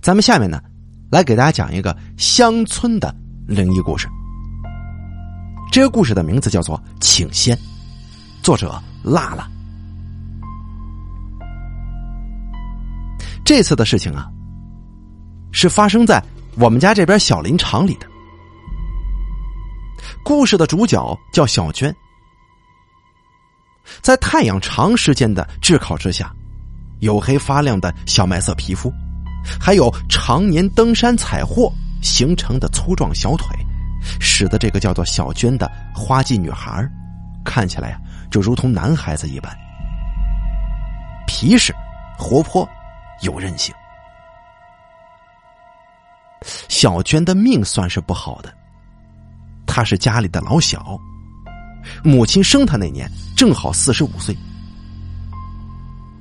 咱们下面呢，来给大家讲一个乡村的灵异故事。这个故事的名字叫做《请仙》，作者辣辣。这次的事情啊，是发生在我们家这边小林场里的。故事的主角叫小娟，在太阳长时间的炙烤之下，黝黑发亮的小麦色皮肤，还有常年登山采货形成的粗壮小腿，使得这个叫做小娟的花季女孩看起来呀，就如同男孩子一般，皮实、活泼、有韧性。小娟的命算是不好的。她是家里的老小，母亲生她那年正好四十五岁。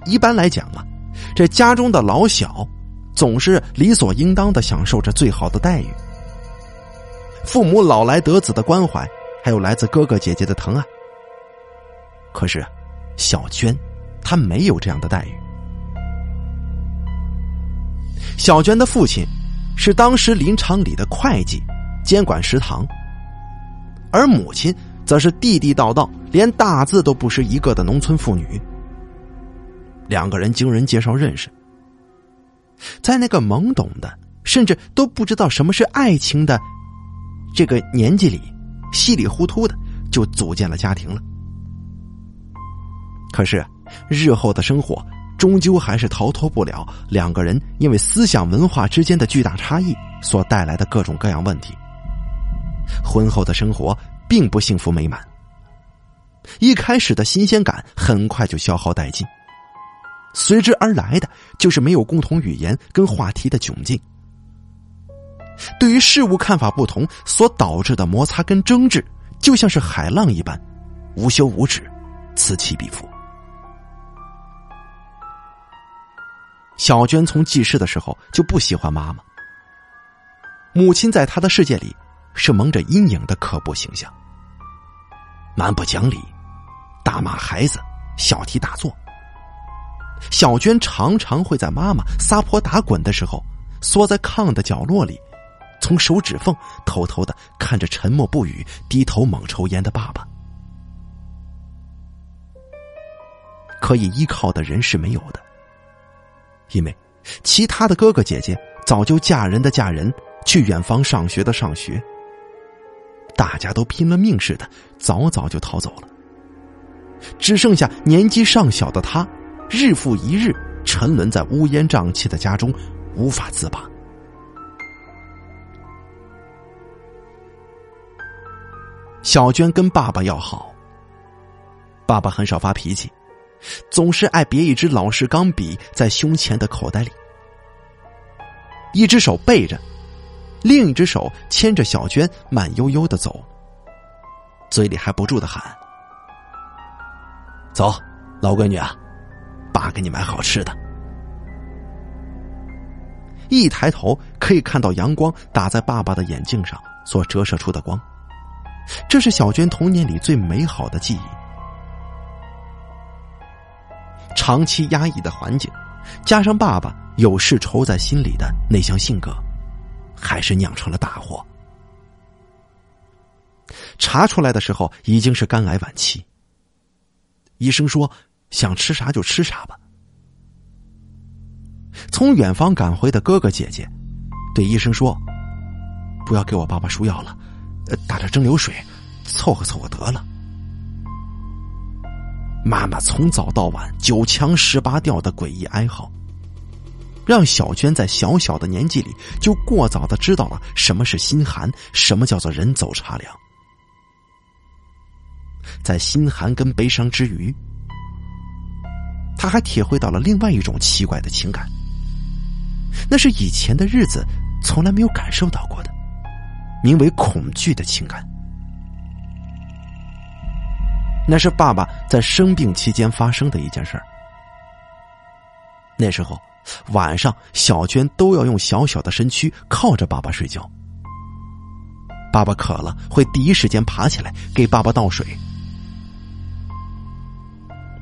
一般来讲啊，这家中的老小总是理所应当的享受着最好的待遇，父母老来得子的关怀，还有来自哥哥姐姐的疼爱。可是，小娟她没有这样的待遇。小娟的父亲是当时林场里的会计，监管食堂。而母亲则是地地道道、连大字都不识一个的农村妇女。两个人经人介绍认识，在那个懵懂的，甚至都不知道什么是爱情的这个年纪里，稀里糊涂的就组建了家庭了。可是，日后的生活终究还是逃脱不了两个人因为思想文化之间的巨大差异所带来的各种各样问题。婚后的生活并不幸福美满，一开始的新鲜感很快就消耗殆尽，随之而来的就是没有共同语言跟话题的窘境。对于事物看法不同所导致的摩擦跟争执，就像是海浪一般，无休无止，此起彼伏。小娟从记事的时候就不喜欢妈妈，母亲在她的世界里。是蒙着阴影的可怖形象，蛮不讲理，大骂孩子，小题大做。小娟常常会在妈妈撒泼打滚的时候，缩在炕的角落里，从手指缝偷偷的看着沉默不语、低头猛抽烟的爸爸。可以依靠的人是没有的，因为其他的哥哥姐姐早就嫁人的嫁人，去远方上学的上学。大家都拼了命似的，早早就逃走了。只剩下年纪尚小的他，日复一日沉沦在乌烟瘴气的家中，无法自拔。小娟跟爸爸要好，爸爸很少发脾气，总是爱别一支老式钢笔在胸前的口袋里，一只手背着。另一只手牵着小娟，慢悠悠的走，嘴里还不住的喊：“走，老闺女啊，爸给你买好吃的。”一抬头可以看到阳光打在爸爸的眼镜上所折射出的光，这是小娟童年里最美好的记忆。长期压抑的环境，加上爸爸有事愁在心里的内向性格。还是酿成了大祸。查出来的时候已经是肝癌晚期。医生说想吃啥就吃啥吧。从远方赶回的哥哥姐姐对医生说：“不要给我爸爸输药了，呃打点蒸馏水，凑合凑合得了。”妈妈从早到晚九腔十八调的诡异哀嚎。让小娟在小小的年纪里就过早的知道了什么是心寒，什么叫做人走茶凉。在心寒跟悲伤之余，他还体会到了另外一种奇怪的情感，那是以前的日子从来没有感受到过的，名为恐惧的情感。那是爸爸在生病期间发生的一件事儿。那时候。晚上，小娟都要用小小的身躯靠着爸爸睡觉。爸爸渴了，会第一时间爬起来给爸爸倒水。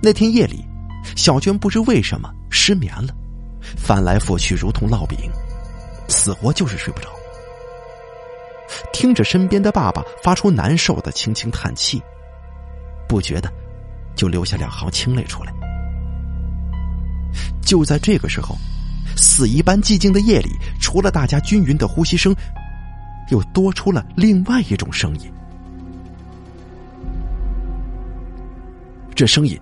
那天夜里，小娟不知为什么失眠了，翻来覆去如同烙饼，死活就是睡不着。听着身边的爸爸发出难受的轻轻叹气，不觉得就流下两行清泪出来。就在这个时候，死一般寂静的夜里，除了大家均匀的呼吸声，又多出了另外一种声音。这声音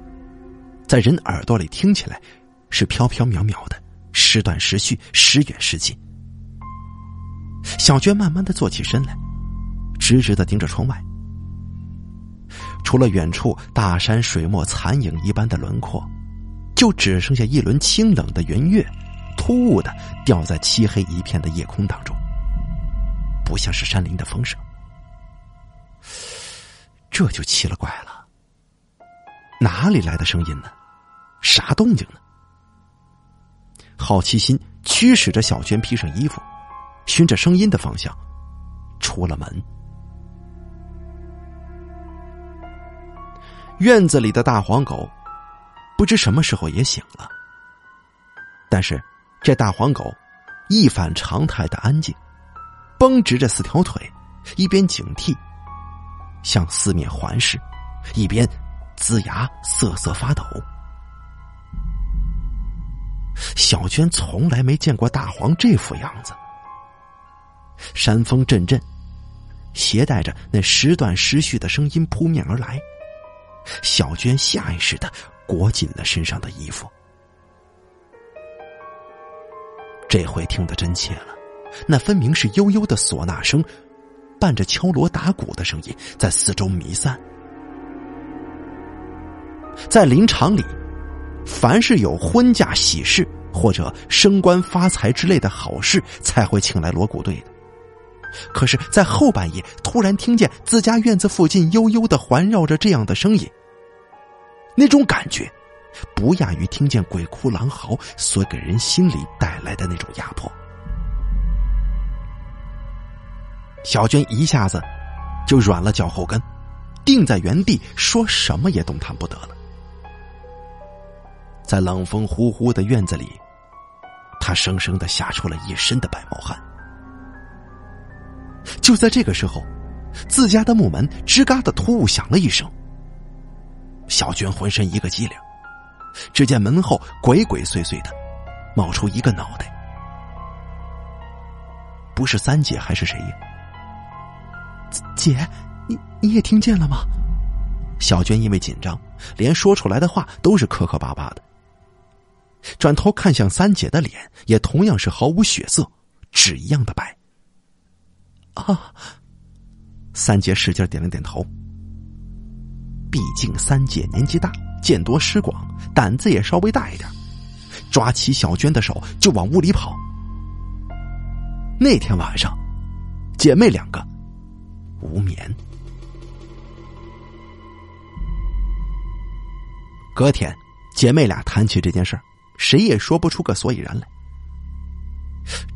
在人耳朵里听起来是飘飘渺渺的，时断时续，时远时近。小娟慢慢的坐起身来，直直的盯着窗外，除了远处大山水墨残影一般的轮廓，就只剩下一轮清冷的圆月，突兀的掉在漆黑一片的夜空当中，不像是山林的风声。这就奇了怪了，哪里来的声音呢？啥动静呢？好奇心驱使着小娟披上衣服。循着声音的方向，出了门。院子里的大黄狗，不知什么时候也醒了。但是，这大黄狗一反常态的安静，绷直着四条腿，一边警惕，向四面环视，一边龇牙瑟瑟发抖。小娟从来没见过大黄这副样子。山风阵阵，携带着那时断时续的声音扑面而来。小娟下意识的裹紧了身上的衣服。这回听得真切了，那分明是悠悠的唢呐声，伴着敲锣打鼓的声音在四周弥散。在林场里，凡是有婚嫁喜事或者升官发财之类的好事，才会请来锣鼓队的。可是，在后半夜突然听见自家院子附近悠悠的环绕着这样的声音，那种感觉，不亚于听见鬼哭狼嚎所给人心里带来的那种压迫。小娟一下子就软了脚后跟，定在原地，说什么也动弹不得了。在冷风呼呼的院子里，他生生的吓出了一身的白毛汗。就在这个时候，自家的木门吱嘎的突兀响了一声。小娟浑身一个激灵，只见门后鬼鬼祟祟的冒出一个脑袋，不是三姐还是谁呀？姐，你你也听见了吗？小娟因为紧张，连说出来的话都是磕磕巴巴的。转头看向三姐的脸，也同样是毫无血色，纸一样的白。啊！三姐使劲点了点头。毕竟三姐年纪大，见多识广，胆子也稍微大一点，抓起小娟的手就往屋里跑。那天晚上，姐妹两个无眠。隔天，姐妹俩谈起这件事儿，谁也说不出个所以然来。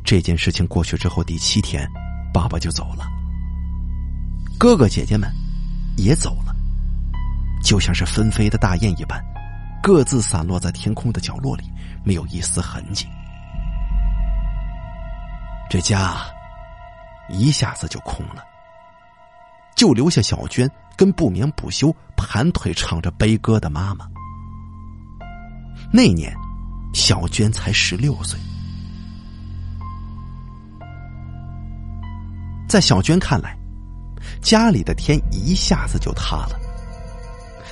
这件事情过去之后，第七天。爸爸就走了，哥哥姐姐们也走了，就像是纷飞的大雁一般，各自散落在天空的角落里，没有一丝痕迹。这家一下子就空了，就留下小娟跟不眠不休、盘腿唱着悲歌的妈妈。那年，小娟才十六岁。在小娟看来，家里的天一下子就塌了。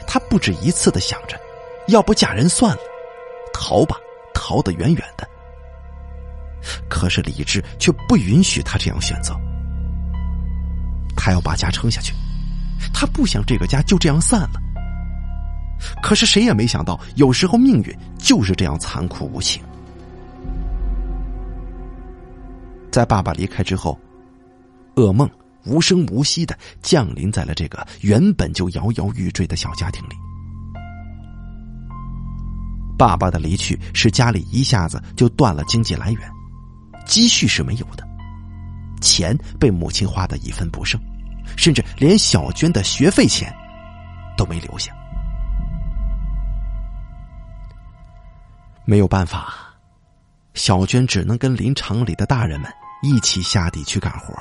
她不止一次的想着，要不嫁人算了，逃吧，逃得远远的。可是理智却不允许她这样选择。她要把家撑下去，她不想这个家就这样散了。可是谁也没想到，有时候命运就是这样残酷无情。在爸爸离开之后。噩梦无声无息的降临在了这个原本就摇摇欲坠的小家庭里。爸爸的离去使家里一下子就断了经济来源，积蓄是没有的，钱被母亲花的一分不剩，甚至连小娟的学费钱都没留下。没有办法，小娟只能跟林场里的大人们。一起下地去干活，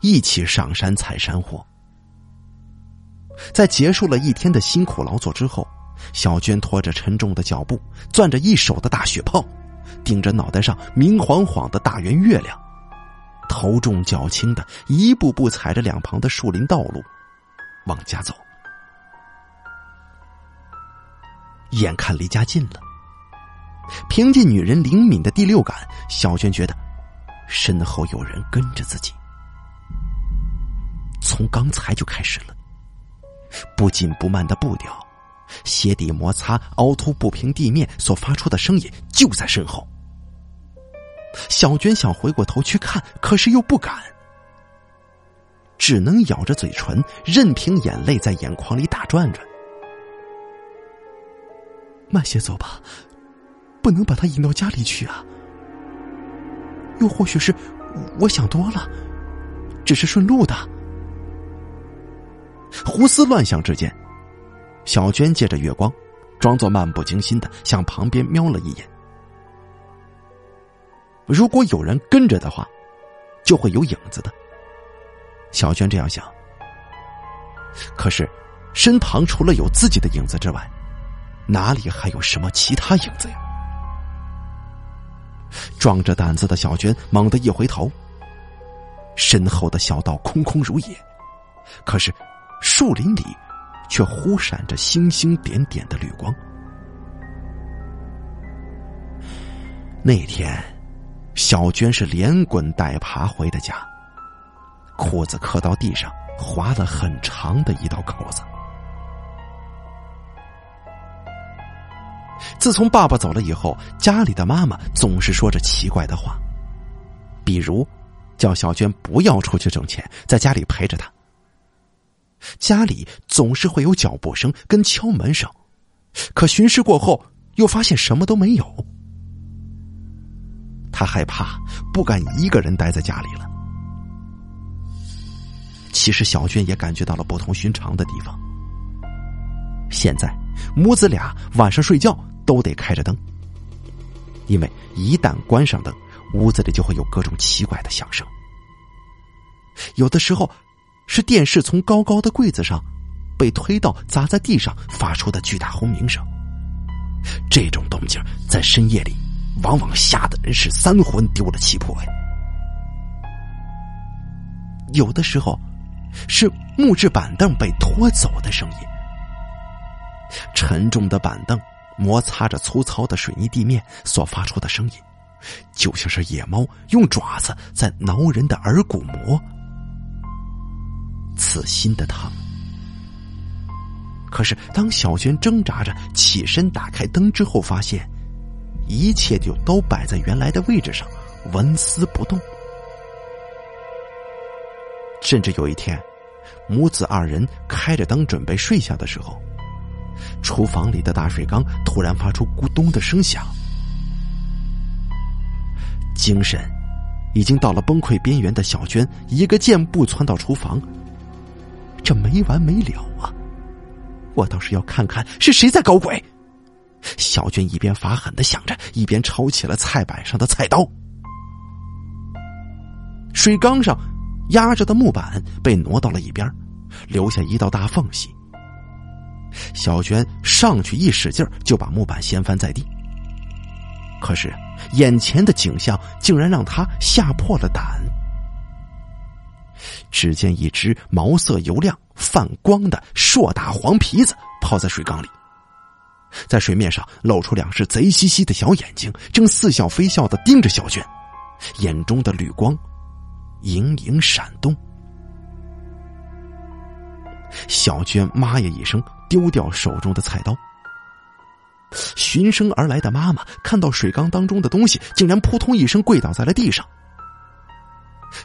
一起上山采山货。在结束了一天的辛苦劳作之后，小娟拖着沉重的脚步，攥着一手的大雪炮，顶着脑袋上明晃晃的大圆月亮，头重脚轻的一步步踩着两旁的树林道路，往家走。眼看离家近了，凭借女人灵敏的第六感，小娟觉得身后有人跟着自己，从刚才就开始了。不紧不慢的步调，鞋底摩擦凹凸不平地面所发出的声音就在身后。小娟想回过头去看，可是又不敢，只能咬着嘴唇，任凭眼泪在眼眶里打转转。慢些走吧，不能把他引到家里去啊。又或许是我想多了，只是顺路的。胡思乱想之间，小娟借着月光，装作漫不经心的向旁边瞄了一眼。如果有人跟着的话，就会有影子的。小娟这样想。可是，身旁除了有自己的影子之外，哪里还有什么其他影子呀？壮着胆子的小娟猛地一回头，身后的小道空空如也，可是。树林里，却忽闪着星星点点的绿光。那天，小娟是连滚带爬回的家，裤子磕到地上，划了很长的一道口子。自从爸爸走了以后，家里的妈妈总是说着奇怪的话，比如叫小娟不要出去挣钱，在家里陪着她。家里总是会有脚步声跟敲门声，可巡视过后又发现什么都没有。他害怕，不敢一个人待在家里了。其实小娟也感觉到了不同寻常的地方。现在母子俩晚上睡觉都得开着灯，因为一旦关上灯，屋子里就会有各种奇怪的响声。有的时候。是电视从高高的柜子上被推到砸在地上发出的巨大轰鸣声。这种动静在深夜里，往往吓得人是三魂丢了七魄呀。有的时候，是木质板凳被拖走的声音。沉重的板凳摩擦着粗糙的水泥地面所发出的声音，就像是野猫用爪子在挠人的耳骨膜。刺心的疼。可是，当小娟挣扎着起身打开灯之后，发现一切就都摆在原来的位置上，纹丝不动。甚至有一天，母子二人开着灯准备睡下的时候，厨房里的大水缸突然发出咕咚的声响。精神已经到了崩溃边缘的小娟，一个箭步窜到厨房。这没完没了啊！我倒是要看看是谁在搞鬼。小娟一边发狠的想着，一边抄起了菜板上的菜刀。水缸上压着的木板被挪到了一边，留下一道大缝隙。小娟上去一使劲，就把木板掀翻在地。可是眼前的景象竟然让他吓破了胆。只见一只毛色油亮、泛光的硕大黄皮子泡在水缸里，在水面上露出两只贼兮兮的小眼睛，正似笑非笑的盯着小娟，眼中的绿光隐隐闪动。小娟妈呀一声，丢掉手中的菜刀。循声而来的妈妈看到水缸当中的东西，竟然扑通一声跪倒在了地上。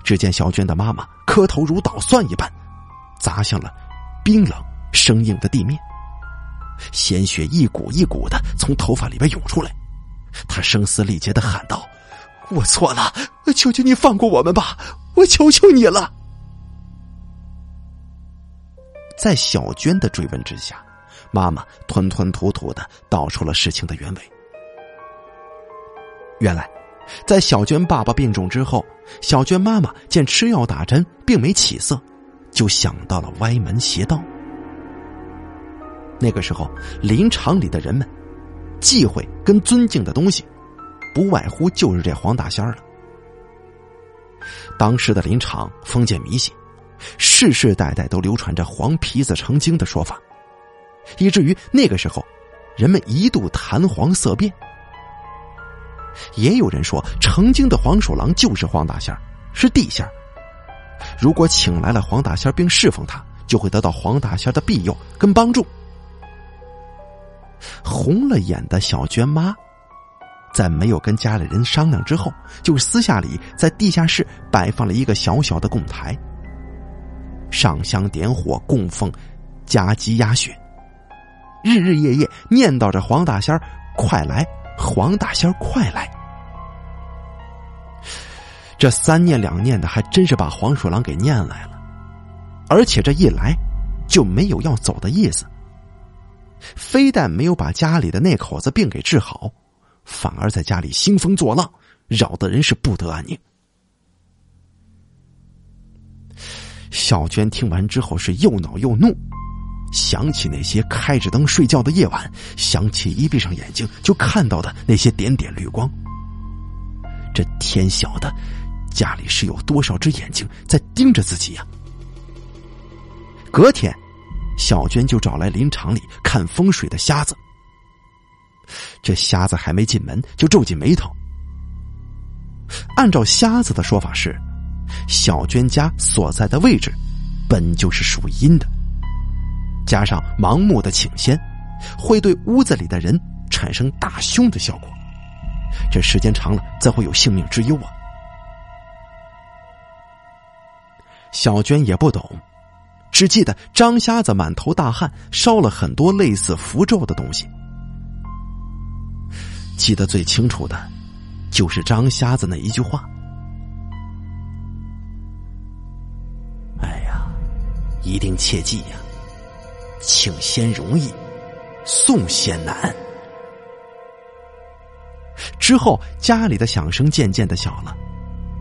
只见小娟的妈妈磕头如捣蒜一般，砸向了冰冷生硬的地面，鲜血一股一股的从头发里边涌出来。她声嘶力竭的喊道：“我错了，求求你放过我们吧！我求求你了！”在小娟的追问之下，妈妈吞吞吐吐的道出了事情的原委。原来，在小娟爸爸病重之后，小娟妈妈见吃药打针并没起色，就想到了歪门邪道。那个时候，林场里的人们忌讳跟尊敬的东西，不外乎就是这黄大仙了。当时的林场封建迷信，世世代代都流传着黄皮子成精的说法，以至于那个时候，人们一度谈黄色变。也有人说，成精的黄鼠狼就是黄大仙是地仙如果请来了黄大仙并侍奉他，就会得到黄大仙的庇佑跟帮助。红了眼的小娟妈，在没有跟家里人商量之后，就私下里在地下室摆放了一个小小的供台，上香点火供奉加鸡鸭血，日日夜夜念叨着黄大仙快来。黄大仙快来！这三念两念的，还真是把黄鼠狼给念来了，而且这一来就没有要走的意思。非但没有把家里的那口子病给治好，反而在家里兴风作浪，扰得人是不得安宁。小娟听完之后是又恼又怒。想起那些开着灯睡觉的夜晚，想起一闭上眼睛就看到的那些点点绿光。这天晓得，家里是有多少只眼睛在盯着自己呀？隔天，小娟就找来林场里看风水的瞎子。这瞎子还没进门，就皱紧眉头。按照瞎子的说法是，小娟家所在的位置，本就是属阴的。加上盲目的请仙，会对屋子里的人产生大凶的效果。这时间长了，则会有性命之忧啊！小娟也不懂，只记得张瞎子满头大汗，烧了很多类似符咒的东西。记得最清楚的，就是张瞎子那一句话：“一定切记呀！”请仙容易，送仙难。之后，家里的响声渐渐的小了，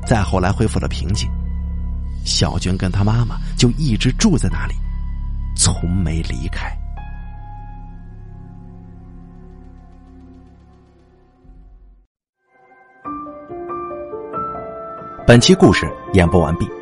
再后来恢复了平静。小娟跟她妈妈就一直住在那里，从没离开。本期故事演播完毕。